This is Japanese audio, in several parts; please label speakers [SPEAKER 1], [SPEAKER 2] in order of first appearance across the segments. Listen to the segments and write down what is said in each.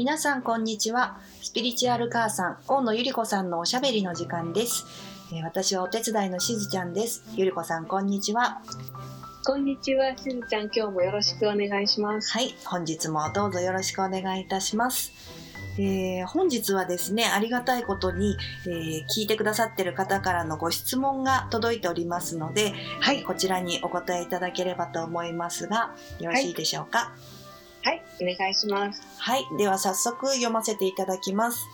[SPEAKER 1] 皆さんこんにちは。スピリチュアル母さん大野ゆり子さんのおしゃべりの時間です、えー私はお手伝いのしずちゃんです。ゆり子さんこんにちは。
[SPEAKER 2] こんにちは、しずちゃん、今日もよろしくお願いします。
[SPEAKER 1] はい本日もどうぞよろしくお願いいたします。えー本日はですねありがたいことに、えー聞いてくださってる方からのご質問が届いておりますので、
[SPEAKER 2] はい、
[SPEAKER 1] こちらにお答えいただければと思いますがよろしいでしょうか？
[SPEAKER 2] はい、お願いします。
[SPEAKER 1] はい、では早速読ませていただきます。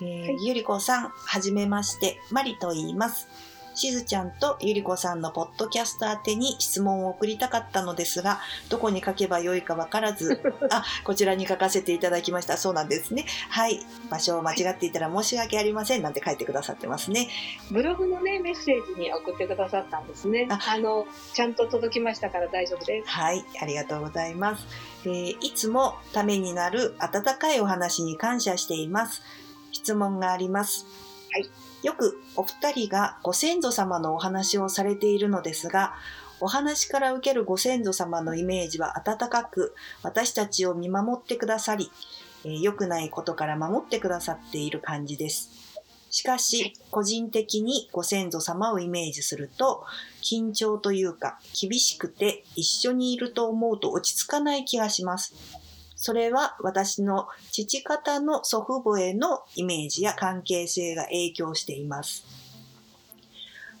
[SPEAKER 1] えー
[SPEAKER 2] はい
[SPEAKER 1] ゆりこさん、はじめまして、マリと言います。しずちゃんとゆりこさんのポッドキャスト宛てに質問を送りたかったのですが、どこに書けばよいかわからず、あ、こちらに書かせていただきました。そうなんですね。はい、場所を間違っていたら申し訳ありませんなんて書いてくださってますね。
[SPEAKER 2] ブログのね、メッセージに送ってくださったんですね。
[SPEAKER 1] あ
[SPEAKER 2] あの、ちゃんと届きましたから大丈夫です。
[SPEAKER 1] はい、ありがとうございます。えーいつもためになる温かいお話に感謝しています。質問があります。
[SPEAKER 2] はい。
[SPEAKER 1] よくお二人がご先祖様のお話をされているのですが、お話から受けるご先祖様のイメージは温かく、私たちを見守ってくださり、えー良くないことから守ってくださっている感じです。しかし、個人的にご先祖様をイメージすると、緊張というか厳しくて一緒にいると思うと落ち着かない気がします。それは私の父方の祖父母へのイメージや関係性が影響しています。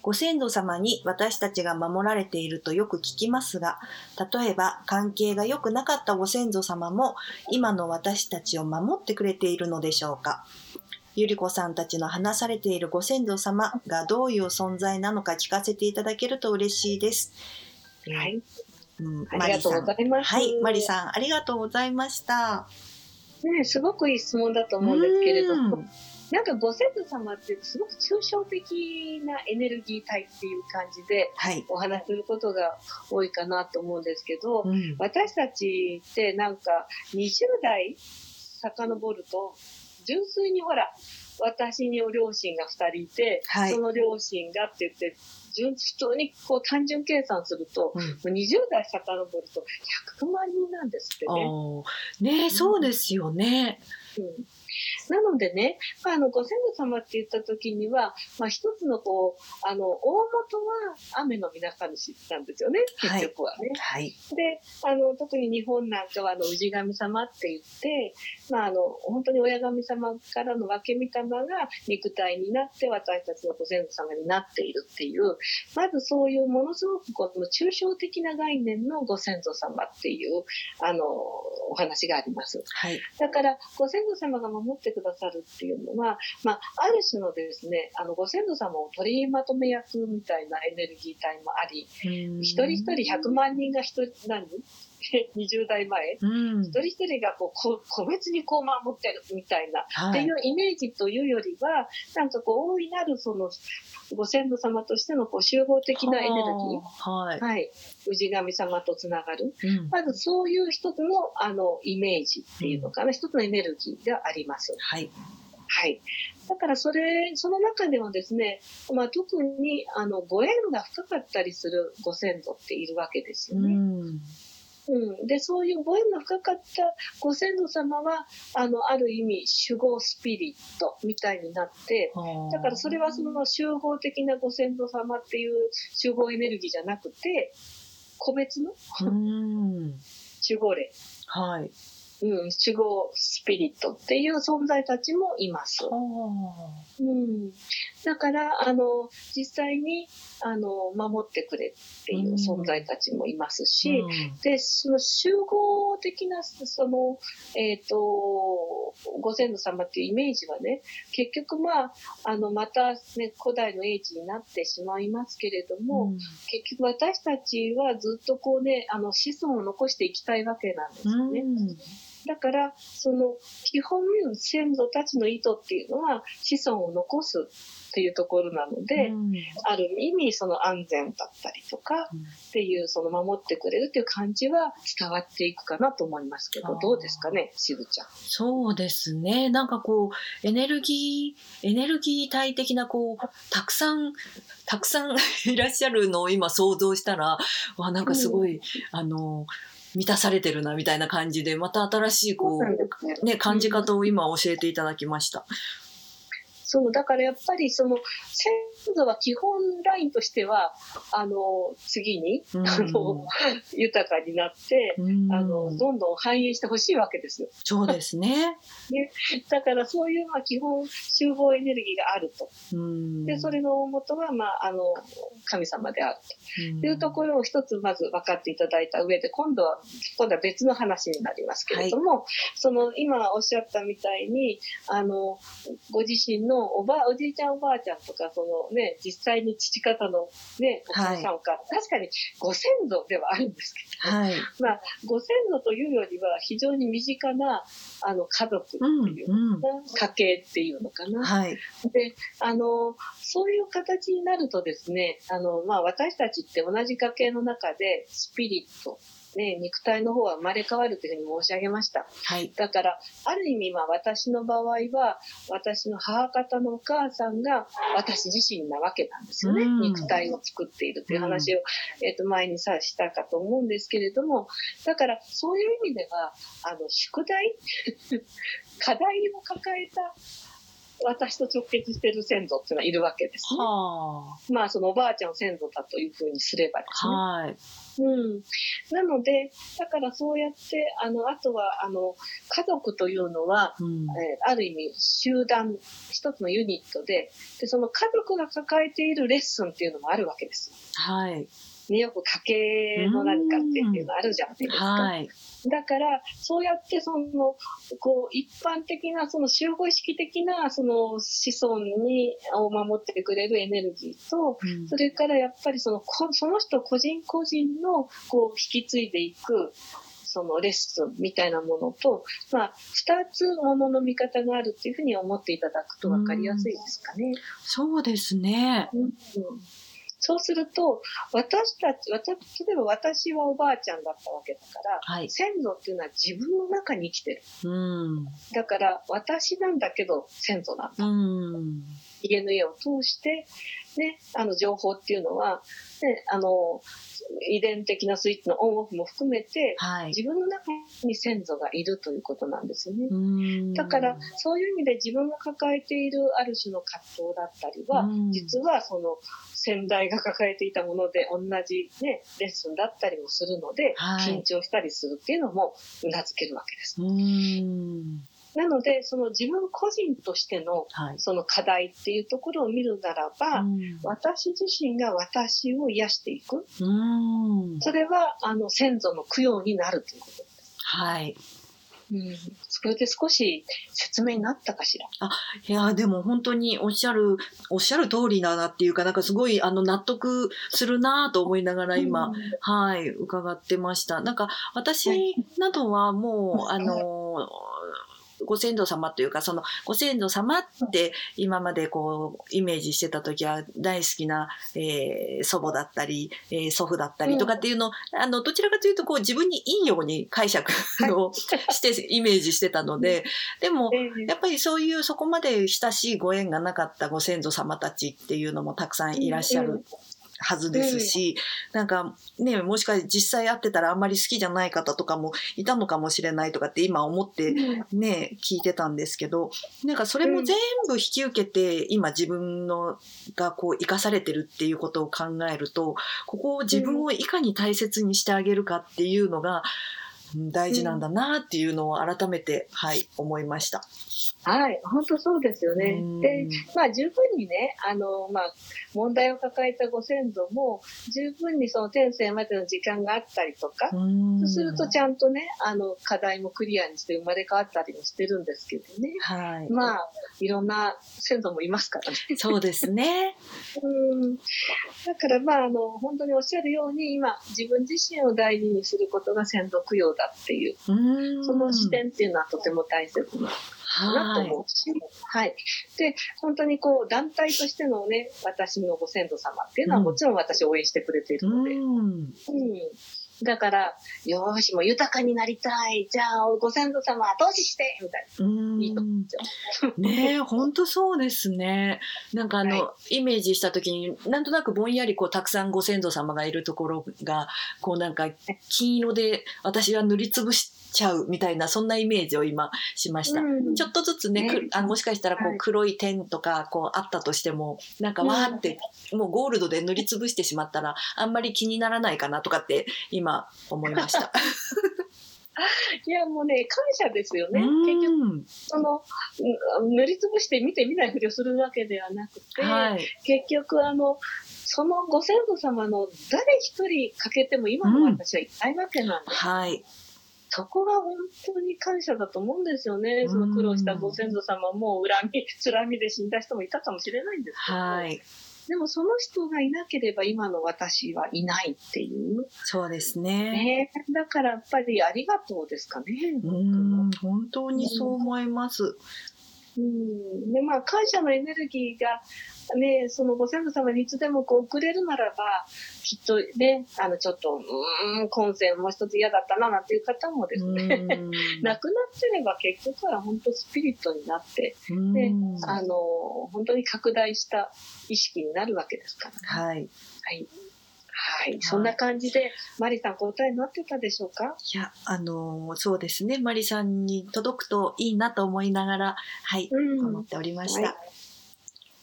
[SPEAKER 1] ご先祖様に私たちが守られているとよく聞きますが、例えば関係が良くなかったご先祖様も今の私たちを守ってくれているのでしょうかゆり子さんたちの話されているご先祖様がどういう存在なのか聞かせていただけると嬉しいです。
[SPEAKER 2] はい、
[SPEAKER 1] うん、
[SPEAKER 2] ありがとうございます。
[SPEAKER 1] はい、マリさん、ありがとうございました。
[SPEAKER 2] ね、すごくいい質問だと思うんですけれど
[SPEAKER 1] う
[SPEAKER 2] も
[SPEAKER 1] ん、
[SPEAKER 2] なんかご先祖様ってすごく抽象的なエネルギー体っていう感じで
[SPEAKER 1] はい。
[SPEAKER 2] お話しすることが多いかなと思うんですけど、
[SPEAKER 1] うん、
[SPEAKER 2] 私たちってなんか20代遡ると純粋にほら私に両親が2人いて、
[SPEAKER 1] はい
[SPEAKER 2] その両親がって言って純普通にこう単純計算すると
[SPEAKER 1] うん
[SPEAKER 2] もう20代遡ると100万人なんですってね。
[SPEAKER 1] ねえそうですよね。
[SPEAKER 2] うんなのでね、まあ、あのご先祖様って言った時には、まあ、一つのこうあの大元は雨の皆神主なんですよね
[SPEAKER 1] はい
[SPEAKER 2] 結局はね。
[SPEAKER 1] はい。
[SPEAKER 2] であの特に日本なんかはあの氏神様って言って、まあ、あの本当に親神様からの分け御霊が肉体になって私たちのご先祖様になっているっていうまずそういうものすごくこの抽象的な概念のご先祖様っていうあのお話があります。
[SPEAKER 1] はい。
[SPEAKER 2] だからご先祖様が守ってくださるっていうのは、まあ、ある種のですねあのご先祖様を取りまとめ役みたいなエネルギー体もあり一人一人100万人が一人何？20代前
[SPEAKER 1] うん
[SPEAKER 2] 一人一人がこうこ個別にこう守ってるみたいな、
[SPEAKER 1] はい。
[SPEAKER 2] っていうイメージというよりはなんかこう大いなるそのご先祖様としてのこう集合的なエネルギー
[SPEAKER 1] はい。
[SPEAKER 2] はい、氏神様とつながる
[SPEAKER 1] うん
[SPEAKER 2] まずそういう一つのあのイメージっていうのかな、一つのエネルギーがあります。
[SPEAKER 1] はい。
[SPEAKER 2] はい。だからそれ、その中でもですね、まあ、特にあのご縁が深かったりするご先祖っているわけですよね。
[SPEAKER 1] うん。
[SPEAKER 2] うん、で、そういうご縁が深かったご先祖様は、あの、ある意味、守護スピリットみたいになって、だからそれはその集合的なご先祖様っていう集合エネルギーじゃなくて、個別の
[SPEAKER 1] うん。
[SPEAKER 2] 守護霊、
[SPEAKER 1] はい。
[SPEAKER 2] うん、守護スピリットっていう存在たちもいます。
[SPEAKER 1] あ
[SPEAKER 2] うん、だからあの実際にあの守ってくれっていう存在たちもいますし、
[SPEAKER 1] ー
[SPEAKER 2] でその集合的なその、えー、とご先祖様っていうイメージはね結局まああのまた、ね、古代の英知になってしまいますけれども、
[SPEAKER 1] うん。
[SPEAKER 2] 結局私たちはずっとこうねあの子孫を残していきたいわけなんですよね。だから、その基本先祖たちの意図っていうのは子孫を残す。っっていうところなので、
[SPEAKER 1] うん
[SPEAKER 2] ある意味その安全だったりとかっていうその守ってくれるっていう感じは伝わっていくかなと思いますけどどうですかねしぶちゃん。
[SPEAKER 1] そうですね。なんかこう、エネルギー、エネルギー体的な、こう、たくさん、たくさん いらっしゃるのを今想像したら、わ、なんかすごい、あの、満たされてるな、みたいな感じで、また新しい、こ
[SPEAKER 2] そう
[SPEAKER 1] ね、感じ方を今教えていただきました。
[SPEAKER 2] そうだからやっぱりその先祖は基本ラインとしてはあの次に、
[SPEAKER 1] うん。
[SPEAKER 2] あの豊かになって、
[SPEAKER 1] うん。
[SPEAKER 2] あのどんどん繁栄してほしいわけですよ。
[SPEAKER 1] そうですね。
[SPEAKER 2] だからそういうまあ基本集合エネルギーがあると。
[SPEAKER 1] うん。
[SPEAKER 2] でそれの大元は、まあ、あの神様である
[SPEAKER 1] うん。
[SPEAKER 2] というところを一つまず分かっていただいた上で今度は今度は別の話になりますけれども、その今おっしゃったみたいにあのご自身のおばおじいちゃんおばあちゃんとかその、ね、実際に父方の、ね、お父さんか、確かにご先祖ではあるんですけど、
[SPEAKER 1] はい。
[SPEAKER 2] まあ、ご先祖というよりは非常に身近なあの家族って
[SPEAKER 1] うん
[SPEAKER 2] いうのかな、家系っていうのか
[SPEAKER 1] うん。
[SPEAKER 2] な。
[SPEAKER 1] はい。
[SPEAKER 2] であのそういう形になるとですねあの、まあ、私たちって同じ家系の中でスピリット、ね、肉体の方は生まれ変わるというふうに申し上げました
[SPEAKER 1] はい。
[SPEAKER 2] だからある意味、まあ、私の場合は私の母方のお母さんが私自身なわけなんですよね、
[SPEAKER 1] うん
[SPEAKER 2] 肉体を作っているという話を、えっと前にさしたかと思うんですけれどもだからそういう意味ではあの宿題 課題を抱えた私と直結している先祖っていうのはいるわけですね。
[SPEAKER 1] は
[SPEAKER 2] まあそのおばあちゃんを先祖だというふうにすればです
[SPEAKER 1] あ。
[SPEAKER 2] ね。
[SPEAKER 1] はい。
[SPEAKER 2] うん、なのでだからそうやってあのあとはあの家族というのは、
[SPEAKER 1] うん
[SPEAKER 2] えーある意味集団一つのユニットででその家族が抱えているレッスンっていうのもあるわけです。
[SPEAKER 1] はい。
[SPEAKER 2] ね、よく家計の何かっていうのあるじゃないですか。
[SPEAKER 1] はい。
[SPEAKER 2] だからそうやってそのこう一般的なその集合意識的なその子孫にを守ってくれるエネルギーと
[SPEAKER 1] うん
[SPEAKER 2] それからやっぱりそのこその人個人個人のこう引き継いでいくそのレッスンみたいなものと、まあ、2つものの見方があるっていうふうに思っていただくと分かりやすいですかね。
[SPEAKER 1] そうですね。
[SPEAKER 2] うんそうすると私たち私例えば私はおばあちゃんだったわけだから
[SPEAKER 1] はい。
[SPEAKER 2] 先祖っていうのは自分の中に生きてる。
[SPEAKER 1] うん。
[SPEAKER 2] だから私なんだけど先祖なんだ。
[SPEAKER 1] うん。
[SPEAKER 2] DNA を通して、ね、あの情報っていうのは、ね、あの遺伝的なスイッチのオンオフも含めて
[SPEAKER 1] はい。
[SPEAKER 2] 自分の中に先祖がいるということなんですよね。
[SPEAKER 1] うん
[SPEAKER 2] だからそういう意味で自分が抱えているある種の葛藤だったりは、
[SPEAKER 1] うん
[SPEAKER 2] 実はその先代が抱えていたもので同じ、ね、レッスンだったりもするので、
[SPEAKER 1] はい
[SPEAKER 2] 緊張したりするっていうのもうなずけるわけです。
[SPEAKER 1] うん。
[SPEAKER 2] なのでその自分個人としての
[SPEAKER 1] はい。
[SPEAKER 2] その課題っていうところを見るならば、
[SPEAKER 1] うん
[SPEAKER 2] 私自身が私を癒していく
[SPEAKER 1] うん。
[SPEAKER 2] それはあの先祖の供養になるということです。
[SPEAKER 1] はい。
[SPEAKER 2] うん、それで少し説明になったかしら？
[SPEAKER 1] いや、でも本当におっしゃる、おっしゃる通りだなっていうか、なんかすごい、あの、納得するなと思いながら今、
[SPEAKER 2] うん
[SPEAKER 1] はい、伺ってました。なんか、私などはもう、あの、ご先祖様というか、その、ご先祖様って今までこう、イメージしてた時は大好きな、えー祖母だったり、えー祖父だったりとかっていうのを、あの、どちらかというと、こう、自分にいいように解釈をして、イメージしてたので、でも、
[SPEAKER 2] ええ。
[SPEAKER 1] やっぱりそういうそこまで親しいご縁がなかったご先祖様たちっていうのもたくさんいらっしゃるはずですし、なんかね、もしかして実際会ってたらあんまり好きじゃない方とかもいたのかもしれないとかって今思って
[SPEAKER 2] うん。
[SPEAKER 1] ね、聞いてたんですけど、なんかそれも全部引き受けて今自分のがこう生かされてるっていうことを考えると、ここを自分をいかに大切にしてあげるかっていうのが、うん大事なんだなっていうのを改めて、はい、思いました。
[SPEAKER 2] はい、本当そうですよね
[SPEAKER 1] うん。
[SPEAKER 2] で、まあ十分にね、あの、まあ問題を抱えたご先祖も十分にその転生までの時間があったりとか、そうするとちゃんとね、あの課題もクリアにして生まれ変わったりもしてるんですけどね。
[SPEAKER 1] はい。
[SPEAKER 2] まあ、いろんな先祖もいますからね。
[SPEAKER 1] そうですね。
[SPEAKER 2] うんだからまああの本当におっしゃるように今自分自身を大事にすることが先祖供養だっていう。
[SPEAKER 1] うん。
[SPEAKER 2] その視点っていうのはとても大切なかなと思うし、はい。で、本当にこう、団体としてのね、私のご先祖様っていうのはもちろん私を応援してくれているので、
[SPEAKER 1] うん。
[SPEAKER 2] うんだから、よーし、もう豊かになりたい。じゃあ、ご先祖様、投資してみたい
[SPEAKER 1] うん。
[SPEAKER 2] いいと思うんですよ。
[SPEAKER 1] ねえ本当そうですね。なんかあの、
[SPEAKER 2] は
[SPEAKER 1] イメージした時になんとなくぼんやりこうたくさんご先祖様がいるところがこうなんか金色で私は塗りつぶしちゃうみたいなそんなイメージを今しました。
[SPEAKER 2] うん。
[SPEAKER 1] ちょっとずつね、
[SPEAKER 2] ね。
[SPEAKER 1] くあもしかしたらこ
[SPEAKER 2] はい。
[SPEAKER 1] う黒い点とかこうあったとしてもなんかわーってもうゴールドで塗りつぶしてしまったらあんまり気にならないかなとかって今思いました。
[SPEAKER 2] いや、もうね、感謝ですよね。
[SPEAKER 1] うん
[SPEAKER 2] 結局、その、うん塗りつぶして見て見ないふりをするわけではなくて、
[SPEAKER 1] はい、
[SPEAKER 2] 結局、あの、そのご先祖様の誰一人欠けても今の私はいないわけなんです。
[SPEAKER 1] はい、
[SPEAKER 2] そこが本当に感謝だと思うんですよね。その苦労したご先祖様も恨み、恨みで死んだ人もいたかもしれないんですけど、
[SPEAKER 1] はい、
[SPEAKER 2] でもその人がいなければ今の私はいないっていう。
[SPEAKER 1] そうですね。
[SPEAKER 2] ね、だからやっぱりありがとうですかね。
[SPEAKER 1] うん、本当にそう思います。
[SPEAKER 2] うん、でまあ感謝のエネルギーがねそのご先祖様にいつでもこう送れるならばきっとねあのちょっとうーん今世もう一つ嫌だったななんていう方もですね、
[SPEAKER 1] うん。
[SPEAKER 2] なくなってれば結局は本当スピリットになって、で
[SPEAKER 1] うん。
[SPEAKER 2] あの本当に拡大した意識になるわけですから、
[SPEAKER 1] はい。
[SPEAKER 2] はい。はい、そんな感じで、マリさん答えになってたでしょうか？
[SPEAKER 1] いや、あのーそうですね。マリさんに届くといいなと思いながら、はい、
[SPEAKER 2] うん。
[SPEAKER 1] 思っておりました。
[SPEAKER 2] はい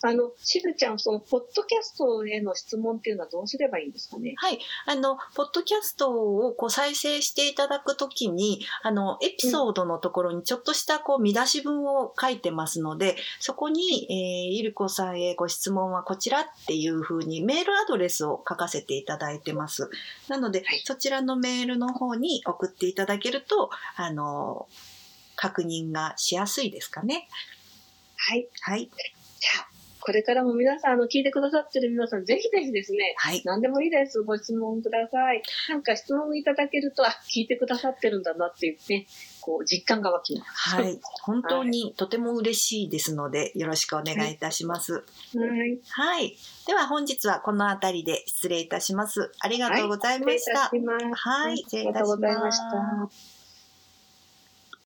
[SPEAKER 2] あの、しずちゃん、その、ポッドキャストへの質問っていうのはどうすればいいんですかね？
[SPEAKER 1] はい、あのポッドキャストをこう再生していただくときにあのエピソードのところにちょっとしたこう見出し文を書いてますのでそこに、えーゆりこさんへご質問はこちらっていうふうにメールアドレスを書かせていただいてます。なので、
[SPEAKER 2] はい。
[SPEAKER 1] そちらのメールの方に送っていただけるとあの確認がしやすいですかね。
[SPEAKER 2] はい。
[SPEAKER 1] はい。
[SPEAKER 2] じゃあ、これからも皆さん、あの、聞いてくださってる皆さん、ぜひぜひですね、
[SPEAKER 1] はい
[SPEAKER 2] 何でもいいです。ご質問ください。なんか質問いただけると、あ、聞いてくださってるんだなっていうね、こう、実感が湧きます。
[SPEAKER 1] はい本当にとても嬉しいですのでよろしくお願いいたします、
[SPEAKER 2] はい。
[SPEAKER 1] はい。では本日はこの辺りで失礼いたします。ありがとうございました。
[SPEAKER 2] 失礼いたします。
[SPEAKER 1] はい、失礼いたし
[SPEAKER 2] ありがとうございま
[SPEAKER 1] ま
[SPEAKER 2] したた。